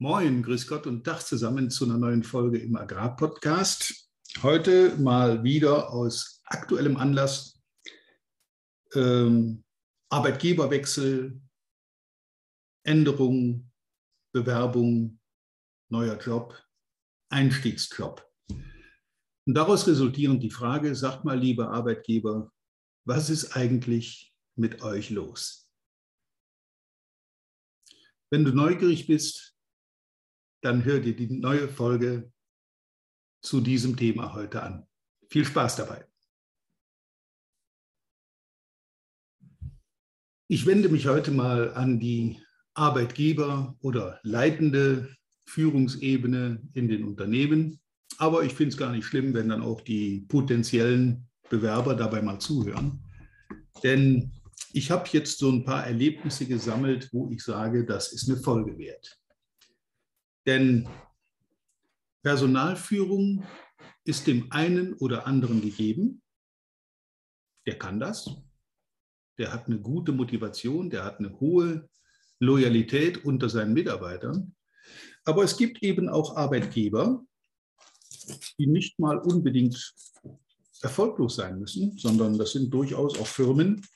Moin, grüß Gott und Tag zusammen zu einer neuen Folge im Agrarpodcast. Heute mal wieder aus aktuellem Anlass ähm, Arbeitgeberwechsel, Änderung, Bewerbung, neuer Job, Einstiegsjob. Und daraus resultierend die Frage, sagt mal, lieber Arbeitgeber, was ist eigentlich mit euch los? Wenn du neugierig bist, dann hör dir die neue Folge zu diesem Thema heute an. Viel Spaß dabei. Ich wende mich heute mal an die Arbeitgeber oder leitende Führungsebene in den Unternehmen. Aber ich finde es gar nicht schlimm, wenn dann auch die potenziellen Bewerber dabei mal zuhören. Denn ich habe jetzt so ein paar Erlebnisse gesammelt, wo ich sage, das ist eine Folge wert. Denn Personalführung ist dem einen oder anderen gegeben. Der kann das. Der hat eine gute Motivation, der hat eine hohe Loyalität unter seinen Mitarbeitern. Aber es gibt eben auch Arbeitgeber, die nicht mal unbedingt erfolglos sein müssen, sondern das sind durchaus auch Firmen,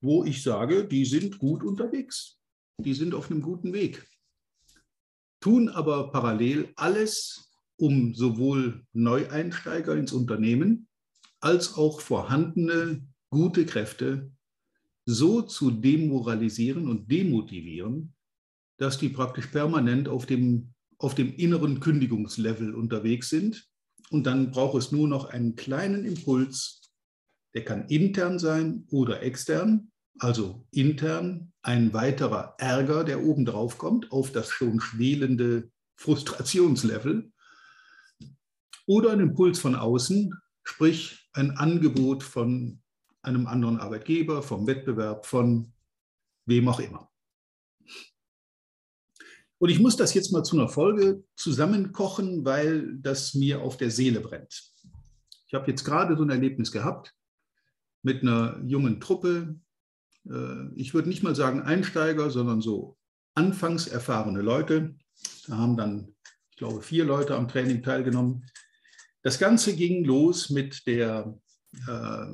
wo ich sage, die sind gut unterwegs. Die sind auf einem guten Weg tun aber parallel alles, um sowohl Neueinsteiger ins Unternehmen als auch vorhandene gute Kräfte so zu demoralisieren und demotivieren, dass die praktisch permanent auf dem, auf dem inneren Kündigungslevel unterwegs sind. Und dann braucht es nur noch einen kleinen Impuls, der kann intern sein oder extern, also intern ein weiterer Ärger, der obendrauf kommt auf das schon schwelende Frustrationslevel oder ein Impuls von außen, sprich ein Angebot von einem anderen Arbeitgeber, vom Wettbewerb, von wem auch immer. Und ich muss das jetzt mal zu einer Folge zusammenkochen, weil das mir auf der Seele brennt. Ich habe jetzt gerade so ein Erlebnis gehabt mit einer jungen Truppe, ich würde nicht mal sagen Einsteiger, sondern so anfangs erfahrene Leute. Da haben dann, ich glaube, vier Leute am Training teilgenommen. Das Ganze ging los mit der, äh,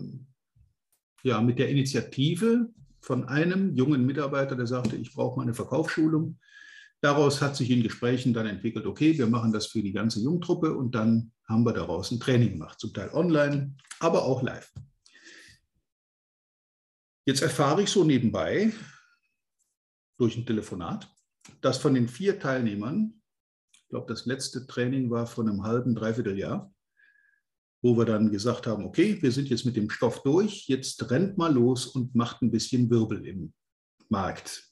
ja, mit der Initiative von einem jungen Mitarbeiter, der sagte, ich brauche mal eine Verkaufsschulung. Daraus hat sich in Gesprächen dann entwickelt, okay, wir machen das für die ganze Jungtruppe und dann haben wir daraus ein Training gemacht, zum Teil online, aber auch live. Jetzt erfahre ich so nebenbei durch ein Telefonat, dass von den vier Teilnehmern, ich glaube, das letzte Training war von einem halben, dreiviertel Jahr, wo wir dann gesagt haben, okay, wir sind jetzt mit dem Stoff durch, jetzt rennt mal los und macht ein bisschen Wirbel im Markt.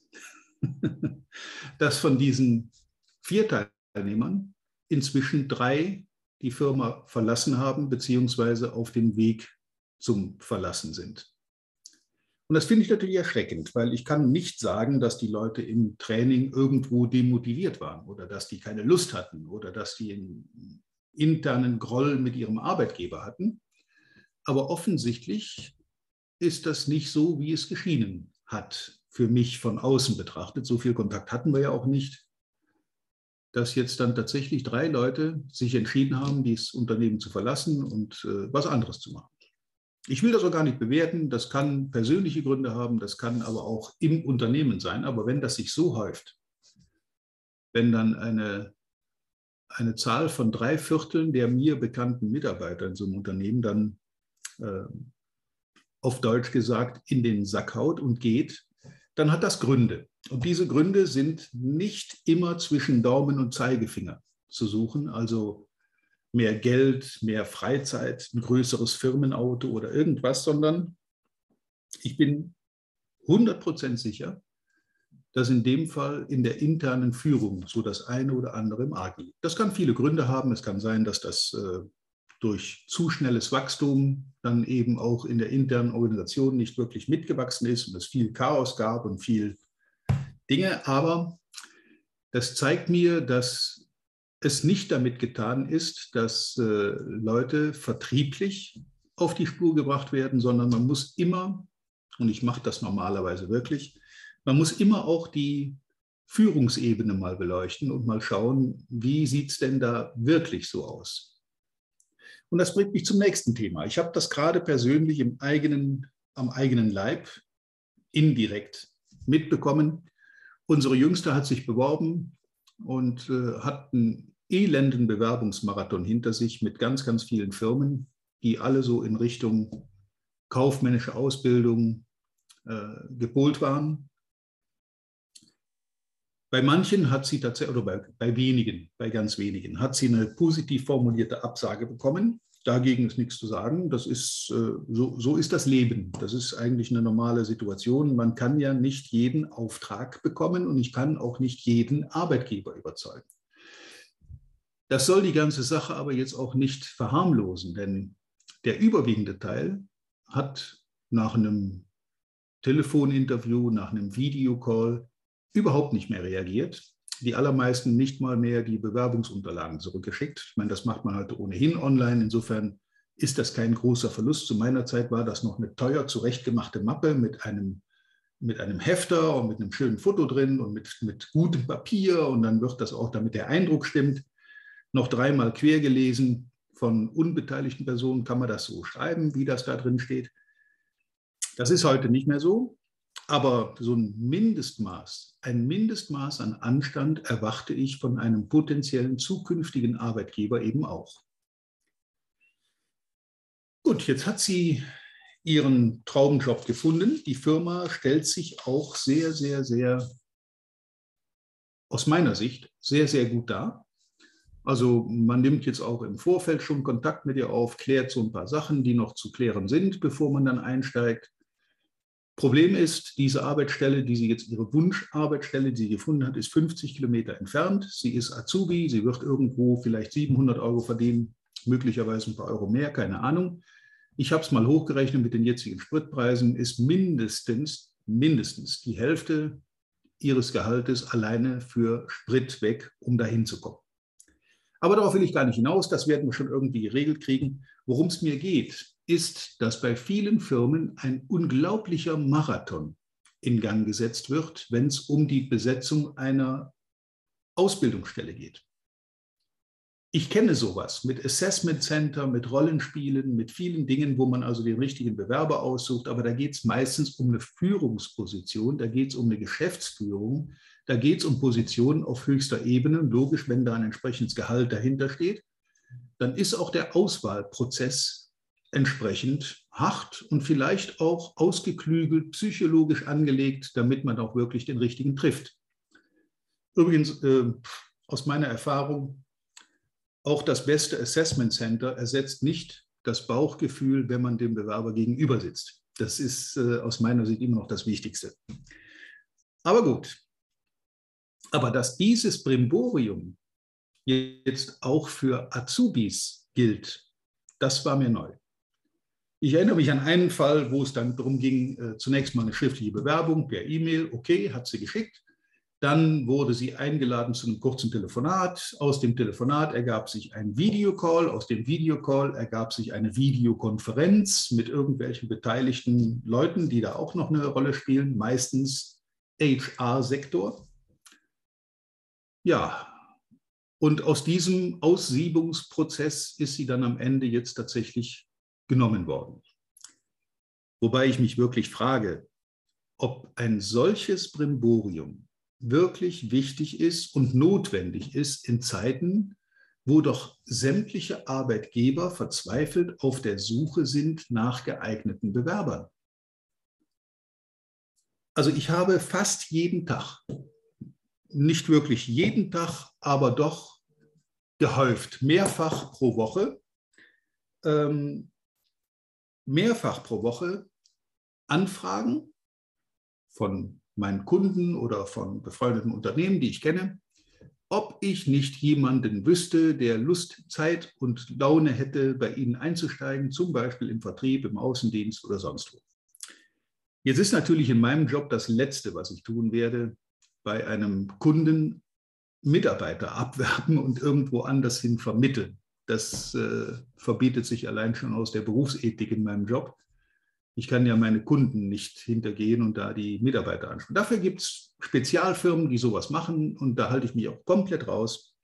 dass von diesen vier Teilnehmern inzwischen drei die Firma verlassen haben, beziehungsweise auf dem Weg zum Verlassen sind. Und das finde ich natürlich erschreckend, weil ich kann nicht sagen, dass die Leute im Training irgendwo demotiviert waren oder dass die keine Lust hatten oder dass die einen internen Groll mit ihrem Arbeitgeber hatten. Aber offensichtlich ist das nicht so, wie es geschienen hat, für mich von außen betrachtet. So viel Kontakt hatten wir ja auch nicht, dass jetzt dann tatsächlich drei Leute sich entschieden haben, dieses Unternehmen zu verlassen und äh, was anderes zu machen. Ich will das auch gar nicht bewerten. Das kann persönliche Gründe haben, das kann aber auch im Unternehmen sein. Aber wenn das sich so häuft, wenn dann eine, eine Zahl von drei Vierteln der mir bekannten Mitarbeiter in so einem Unternehmen dann äh, auf Deutsch gesagt in den Sack haut und geht, dann hat das Gründe. Und diese Gründe sind nicht immer zwischen Daumen und Zeigefinger zu suchen. Also mehr Geld, mehr Freizeit, ein größeres Firmenauto oder irgendwas, sondern ich bin 100% sicher, dass in dem Fall in der internen Führung so das eine oder andere im Argen liegt. Das kann viele Gründe haben. Es kann sein, dass das äh, durch zu schnelles Wachstum dann eben auch in der internen Organisation nicht wirklich mitgewachsen ist und es viel Chaos gab und viel Dinge. Aber das zeigt mir, dass es nicht damit getan ist, dass äh, Leute vertrieblich auf die Spur gebracht werden, sondern man muss immer, und ich mache das normalerweise wirklich, man muss immer auch die Führungsebene mal beleuchten und mal schauen, wie sieht es denn da wirklich so aus. Und das bringt mich zum nächsten Thema. Ich habe das gerade persönlich im eigenen, am eigenen Leib indirekt mitbekommen. Unsere Jüngste hat sich beworben und äh, hat einen elenden Bewerbungsmarathon hinter sich mit ganz, ganz vielen Firmen, die alle so in Richtung kaufmännische Ausbildung äh, gepolt waren. Bei manchen hat sie tatsächlich, oder bei, bei wenigen, bei ganz wenigen, hat sie eine positiv formulierte Absage bekommen. Dagegen ist nichts zu sagen. Das ist, äh, so, so ist das Leben. Das ist eigentlich eine normale Situation. Man kann ja nicht jeden Auftrag bekommen und ich kann auch nicht jeden Arbeitgeber überzeugen. Das soll die ganze Sache aber jetzt auch nicht verharmlosen, denn der überwiegende Teil hat nach einem Telefoninterview, nach einem Videocall überhaupt nicht mehr reagiert. Die allermeisten nicht mal mehr die Bewerbungsunterlagen zurückgeschickt. Ich meine, das macht man heute ohnehin online. Insofern ist das kein großer Verlust. Zu meiner Zeit war das noch eine teuer zurechtgemachte Mappe mit einem, mit einem Hefter und mit einem schönen Foto drin und mit, mit gutem Papier. Und dann wird das auch, damit der Eindruck stimmt, noch dreimal quer gelesen. Von unbeteiligten Personen kann man das so schreiben, wie das da drin steht. Das ist heute nicht mehr so. Aber so ein Mindestmaß, ein Mindestmaß an Anstand erwarte ich von einem potenziellen zukünftigen Arbeitgeber eben auch. Gut, jetzt hat sie ihren Traumjob gefunden. Die Firma stellt sich auch sehr, sehr, sehr, aus meiner Sicht, sehr, sehr gut dar. Also man nimmt jetzt auch im Vorfeld schon Kontakt mit ihr auf, klärt so ein paar Sachen, die noch zu klären sind, bevor man dann einsteigt. Problem ist, diese Arbeitsstelle, die sie jetzt ihre Wunscharbeitsstelle, die sie gefunden hat, ist 50 Kilometer entfernt. Sie ist Azubi, sie wird irgendwo vielleicht 700 Euro verdienen, möglicherweise ein paar Euro mehr, keine Ahnung. Ich habe es mal hochgerechnet mit den jetzigen Spritpreisen, ist mindestens, mindestens die Hälfte ihres Gehaltes alleine für Sprit weg, um dahin zu kommen. Aber darauf will ich gar nicht hinaus, das werden wir schon irgendwie geregelt kriegen. Worum es mir geht, ist, dass bei vielen Firmen ein unglaublicher Marathon in Gang gesetzt wird, wenn es um die Besetzung einer Ausbildungsstelle geht. Ich kenne sowas mit Assessment Center, mit Rollenspielen, mit vielen Dingen, wo man also den richtigen Bewerber aussucht. Aber da geht es meistens um eine Führungsposition, da geht es um eine Geschäftsführung, da geht es um Positionen auf höchster Ebene. Logisch, wenn da ein entsprechendes Gehalt dahinter steht, dann ist auch der Auswahlprozess entsprechend hart und vielleicht auch ausgeklügelt, psychologisch angelegt, damit man auch wirklich den richtigen trifft. Übrigens, äh, aus meiner Erfahrung, auch das beste Assessment Center ersetzt nicht das Bauchgefühl, wenn man dem Bewerber gegenüber sitzt. Das ist äh, aus meiner Sicht immer noch das Wichtigste. Aber gut. Aber dass dieses Brimborium jetzt auch für Azubis gilt, das war mir neu. Ich erinnere mich an einen Fall, wo es dann darum ging, äh, zunächst mal eine schriftliche Bewerbung per E-Mail, okay, hat sie geschickt. Dann wurde sie eingeladen zu einem kurzen Telefonat. Aus dem Telefonat ergab sich ein Videocall. Aus dem Videocall ergab sich eine Videokonferenz mit irgendwelchen beteiligten Leuten, die da auch noch eine Rolle spielen, meistens HR-Sektor. Ja, und aus diesem Aussiebungsprozess ist sie dann am Ende jetzt tatsächlich genommen worden. Wobei ich mich wirklich frage, ob ein solches Brimborium wirklich wichtig ist und notwendig ist in Zeiten, wo doch sämtliche Arbeitgeber verzweifelt auf der Suche sind nach geeigneten Bewerbern. Also ich habe fast jeden Tag, nicht wirklich jeden Tag, aber doch gehäuft, mehrfach pro Woche, ähm, mehrfach pro Woche Anfragen von meinen Kunden oder von befreundeten Unternehmen, die ich kenne, ob ich nicht jemanden wüsste, der Lust, Zeit und Laune hätte, bei Ihnen einzusteigen, zum Beispiel im Vertrieb, im Außendienst oder sonst wo. Jetzt ist natürlich in meinem Job das Letzte, was ich tun werde, bei einem Kunden Mitarbeiter abwerben und irgendwo anders hin vermitteln. Das äh, verbietet sich allein schon aus der Berufsethik in meinem Job. Ich kann ja meine Kunden nicht hintergehen und da die Mitarbeiter ansprechen. Dafür gibt es Spezialfirmen, die sowas machen und da halte ich mich auch komplett raus.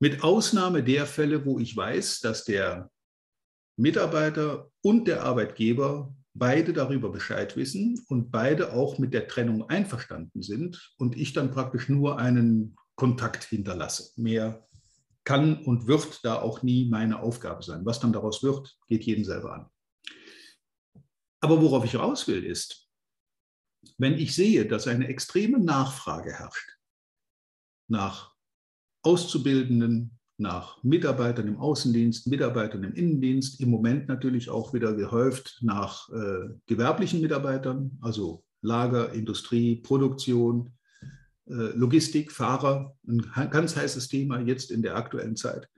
Mit Ausnahme der Fälle, wo ich weiß, dass der Mitarbeiter und der Arbeitgeber beide darüber Bescheid wissen und beide auch mit der Trennung einverstanden sind und ich dann praktisch nur einen Kontakt hinterlasse. Mehr kann und wird da auch nie meine Aufgabe sein. Was dann daraus wird, geht jeden selber an. Aber worauf ich raus will, ist, wenn ich sehe, dass eine extreme Nachfrage herrscht nach Auszubildenden, nach Mitarbeitern im Außendienst, Mitarbeitern im Innendienst, im Moment natürlich auch wieder gehäuft nach äh, gewerblichen Mitarbeitern, also Lager, Industrie, Produktion, äh, Logistik, Fahrer, ein ganz heißes Thema jetzt in der aktuellen Zeit,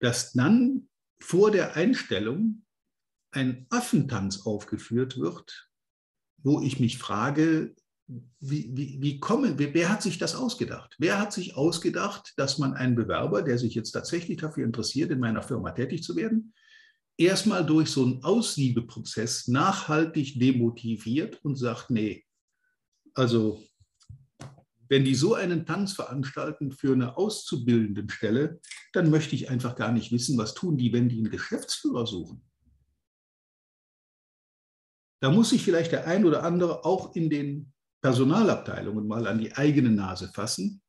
dass dann vor der Einstellung ein Affentanz aufgeführt wird, wo ich mich frage, wie, wie, wie kommen, wer hat sich das ausgedacht? Wer hat sich ausgedacht, dass man einen Bewerber, der sich jetzt tatsächlich dafür interessiert, in meiner Firma tätig zu werden, erstmal durch so einen Aussiebeprozess nachhaltig demotiviert und sagt, nee, also wenn die so einen Tanz veranstalten für eine auszubildenden Stelle, dann möchte ich einfach gar nicht wissen, was tun die, wenn die einen Geschäftsführer suchen. Da muss sich vielleicht der ein oder andere auch in den Personalabteilungen mal an die eigene Nase fassen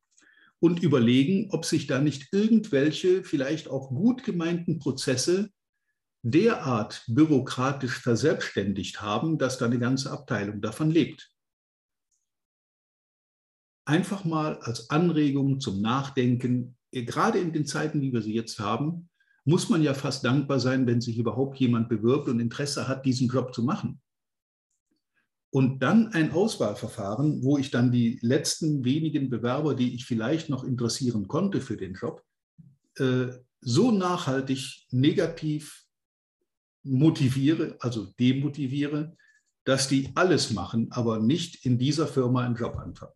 und überlegen, ob sich da nicht irgendwelche vielleicht auch gut gemeinten Prozesse derart bürokratisch verselbstständigt haben, dass da eine ganze Abteilung davon lebt. Einfach mal als Anregung zum Nachdenken, gerade in den Zeiten, wie wir sie jetzt haben, muss man ja fast dankbar sein, wenn sich überhaupt jemand bewirbt und Interesse hat, diesen Job zu machen. Und dann ein Auswahlverfahren, wo ich dann die letzten wenigen Bewerber, die ich vielleicht noch interessieren konnte für den Job, äh, so nachhaltig negativ motiviere, also demotiviere, dass die alles machen, aber nicht in dieser Firma einen Job anfangen.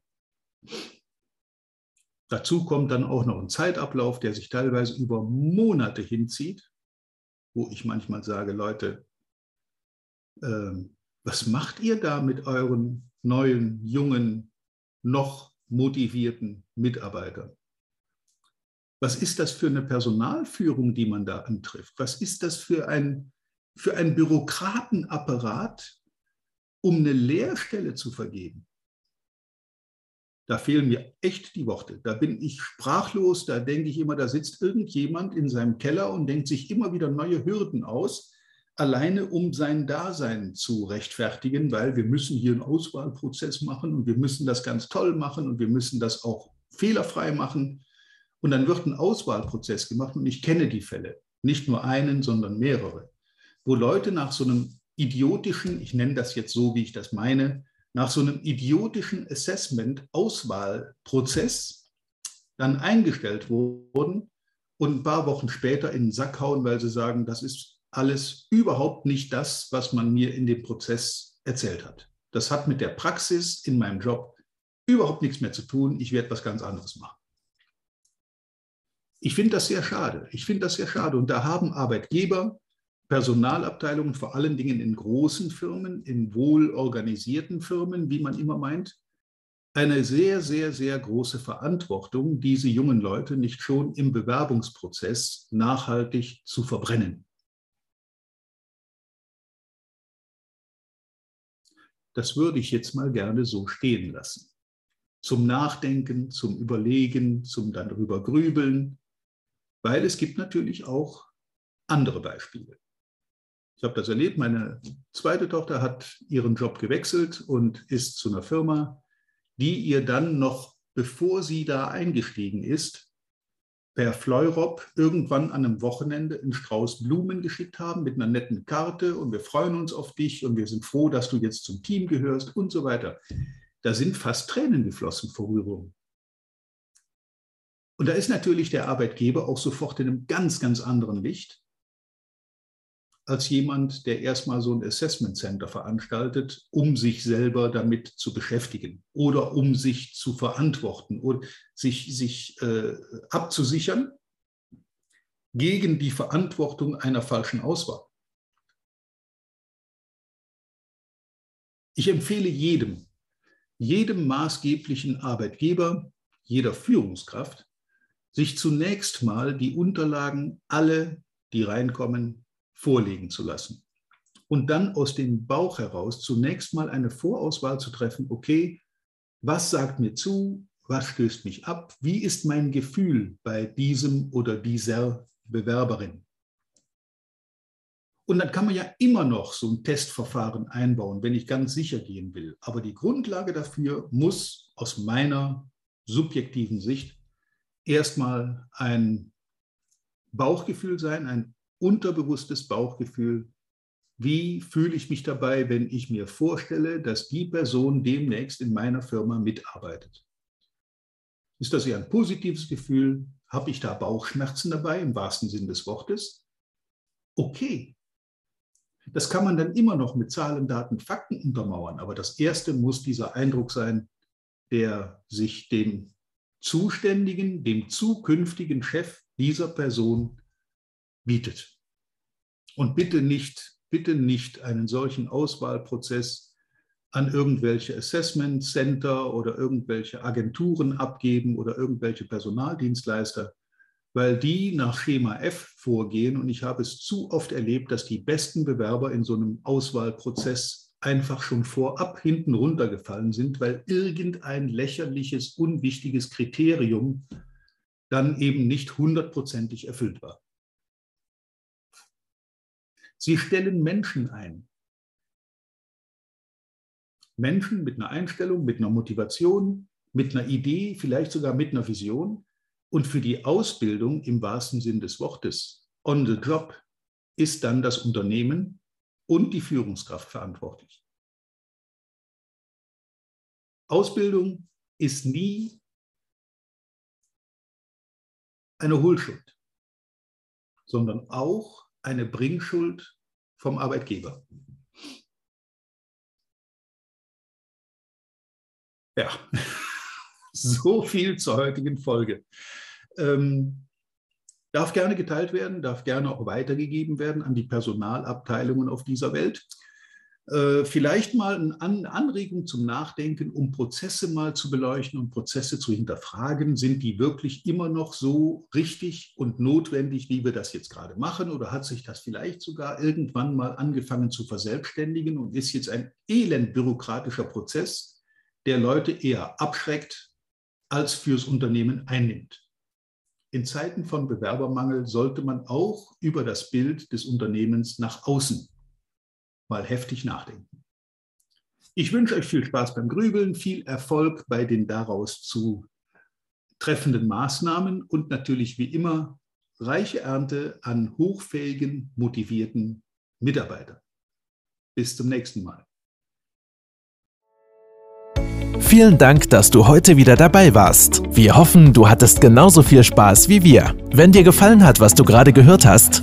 Dazu kommt dann auch noch ein Zeitablauf, der sich teilweise über Monate hinzieht, wo ich manchmal sage, Leute, ähm, was macht ihr da mit euren neuen, jungen, noch motivierten Mitarbeitern? Was ist das für eine Personalführung, die man da antrifft? Was ist das für ein, für ein Bürokratenapparat, um eine Lehrstelle zu vergeben? Da fehlen mir echt die Worte. Da bin ich sprachlos. Da denke ich immer, da sitzt irgendjemand in seinem Keller und denkt sich immer wieder neue Hürden aus, alleine um sein Dasein zu rechtfertigen, weil wir müssen hier einen Auswahlprozess machen und wir müssen das ganz toll machen und wir müssen das auch fehlerfrei machen. Und dann wird ein Auswahlprozess gemacht und ich kenne die Fälle, nicht nur einen, sondern mehrere, wo Leute nach so einem idiotischen, ich nenne das jetzt so, wie ich das meine, nach so einem idiotischen Assessment-Auswahlprozess dann eingestellt wurden und ein paar Wochen später in den Sack hauen, weil sie sagen, das ist alles überhaupt nicht das, was man mir in dem Prozess erzählt hat. Das hat mit der Praxis in meinem Job überhaupt nichts mehr zu tun. Ich werde was ganz anderes machen. Ich finde das sehr schade. Ich finde das sehr schade. Und da haben Arbeitgeber, Personalabteilungen, vor allen Dingen in großen Firmen, in wohlorganisierten Firmen, wie man immer meint, eine sehr, sehr, sehr große Verantwortung, diese jungen Leute nicht schon im Bewerbungsprozess nachhaltig zu verbrennen. Das würde ich jetzt mal gerne so stehen lassen. Zum Nachdenken, zum Überlegen, zum dann darüber grübeln, weil es gibt natürlich auch andere Beispiele. Ich habe das erlebt, meine zweite Tochter hat ihren Job gewechselt und ist zu einer Firma, die ihr dann noch, bevor sie da eingestiegen ist, per Fleurop irgendwann an einem Wochenende einen Strauß Blumen geschickt haben mit einer netten Karte und wir freuen uns auf dich und wir sind froh, dass du jetzt zum Team gehörst und so weiter. Da sind fast Tränen geflossen vor Rührung. Und da ist natürlich der Arbeitgeber auch sofort in einem ganz, ganz anderen Licht als jemand, der erstmal so ein Assessment Center veranstaltet, um sich selber damit zu beschäftigen oder um sich zu verantworten und sich, sich äh, abzusichern gegen die Verantwortung einer falschen Auswahl. Ich empfehle jedem, jedem maßgeblichen Arbeitgeber, jeder Führungskraft, sich zunächst mal die Unterlagen alle, die reinkommen, vorlegen zu lassen. Und dann aus dem Bauch heraus zunächst mal eine Vorauswahl zu treffen, okay, was sagt mir zu, was stößt mich ab, wie ist mein Gefühl bei diesem oder dieser Bewerberin. Und dann kann man ja immer noch so ein Testverfahren einbauen, wenn ich ganz sicher gehen will. Aber die Grundlage dafür muss aus meiner subjektiven Sicht erstmal ein Bauchgefühl sein, ein unterbewusstes Bauchgefühl. Wie fühle ich mich dabei, wenn ich mir vorstelle, dass die Person demnächst in meiner Firma mitarbeitet? Ist das eher ein positives Gefühl? Habe ich da Bauchschmerzen dabei im wahrsten Sinn des Wortes? Okay. Das kann man dann immer noch mit Zahlen, Daten, Fakten untermauern. Aber das Erste muss dieser Eindruck sein, der sich dem zuständigen, dem zukünftigen Chef dieser Person bietet. Und bitte nicht, bitte nicht einen solchen Auswahlprozess an irgendwelche Assessment Center oder irgendwelche Agenturen abgeben oder irgendwelche Personaldienstleister, weil die nach Schema F vorgehen. Und ich habe es zu oft erlebt, dass die besten Bewerber in so einem Auswahlprozess einfach schon vorab hinten runtergefallen sind, weil irgendein lächerliches, unwichtiges Kriterium dann eben nicht hundertprozentig erfüllt war. Sie stellen Menschen ein. Menschen mit einer Einstellung, mit einer Motivation, mit einer Idee, vielleicht sogar mit einer Vision. Und für die Ausbildung im wahrsten Sinn des Wortes, on the job, ist dann das Unternehmen und die Führungskraft verantwortlich. Ausbildung ist nie eine Hohlschuld, sondern auch eine Bringschuld vom Arbeitgeber. Ja, so viel zur heutigen Folge. Ähm, darf gerne geteilt werden, darf gerne auch weitergegeben werden an die Personalabteilungen auf dieser Welt. Äh, vielleicht mal eine Anregung zum Nachdenken, um Prozesse mal zu beleuchten und Prozesse zu hinterfragen. Sind die wirklich immer noch so richtig und notwendig, wie wir das jetzt gerade machen? Oder hat sich das vielleicht sogar irgendwann mal angefangen zu verselbstständigen und ist jetzt ein elend bürokratischer Prozess, der Leute eher abschreckt als fürs Unternehmen einnimmt? In Zeiten von Bewerbermangel sollte man auch über das Bild des Unternehmens nach außen mal heftig nachdenken. Ich wünsche euch viel Spaß beim Grübeln, viel Erfolg bei den daraus zu treffenden Maßnahmen und natürlich wie immer reiche Ernte an hochfähigen, motivierten Mitarbeitern. Bis zum nächsten Mal. Vielen Dank, dass du heute wieder dabei warst. Wir hoffen, du hattest genauso viel Spaß wie wir. Wenn dir gefallen hat, was du gerade gehört hast,